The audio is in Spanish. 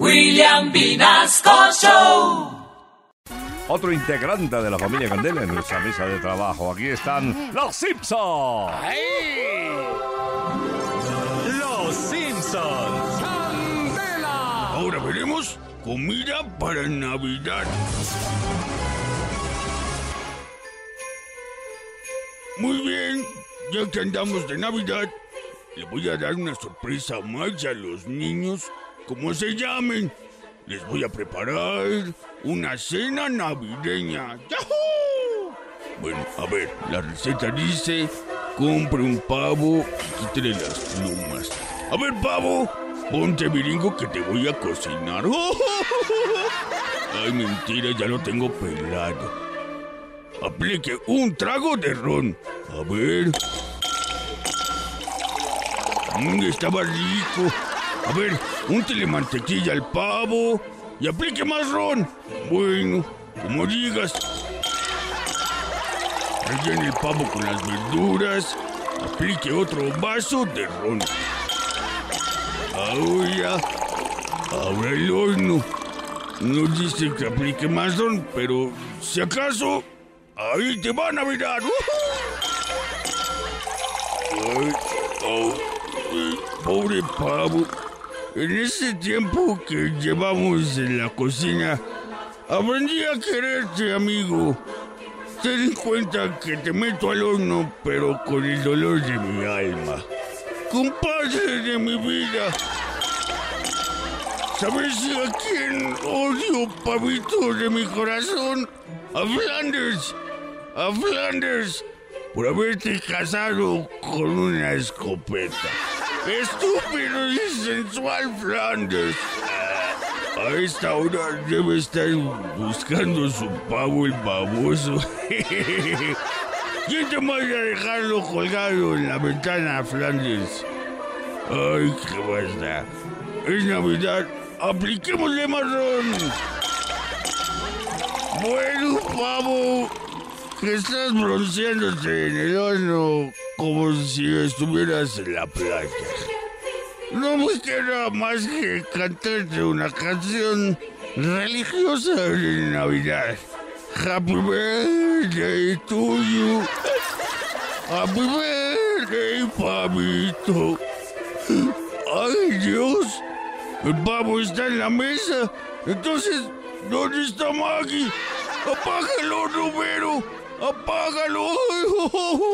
William Vinasco Show. Otro integrante de la familia Candela en nuestra mesa de trabajo. Aquí están los Simpsons. Los Simpsons. Candela. Ahora veremos comida para Navidad. Muy bien, ya que andamos de Navidad, le voy a dar una sorpresa más a los niños, como se llamen. Les voy a preparar una cena navideña. ¡Yahoo! Bueno, a ver, la receta dice, compre un pavo y quítele las plumas. A ver, pavo, ponte viringo que te voy a cocinar. Ay, mentira, ya lo tengo pelado. Aplique un trago de ron. A ver. Mm, estaba rico. A ver, úntele mantequilla al pavo y aplique más ron. Bueno, como digas. Rellene el pavo con las verduras. Aplique otro vaso de ron. Ahora, ahora el horno. No dice que aplique más ron, pero si acaso, ahí te van a mirar. Ay, pobre pavo. En ese tiempo que llevamos en la cocina, aprendí a quererte, amigo. Ten en cuenta que te meto al horno, pero con el dolor de mi alma. Compadre de mi vida. ¿Sabes a quién odio, pavito de mi corazón? A Flanders. A Flanders. Por haberte casado con una escopeta. Estúpido y sensual Flanders. A esta hora debe estar buscando su pavo el baboso. ¿Quién te vaya a dejarlo colgado en la ventana, Flanders? Ay, qué basta. Es Navidad. Apliquémosle marrón. Bueno, pavo, que estás bronceándote en el horno como si estuvieras en la playa. No me queda más que cantarte una canción religiosa de Navidad. Happy birthday to you. Happy birthday, pavito. Ay, Dios. El pavo está en la mesa. Entonces, ¿dónde está Maggie? Apágalo, Romero. Apágalo.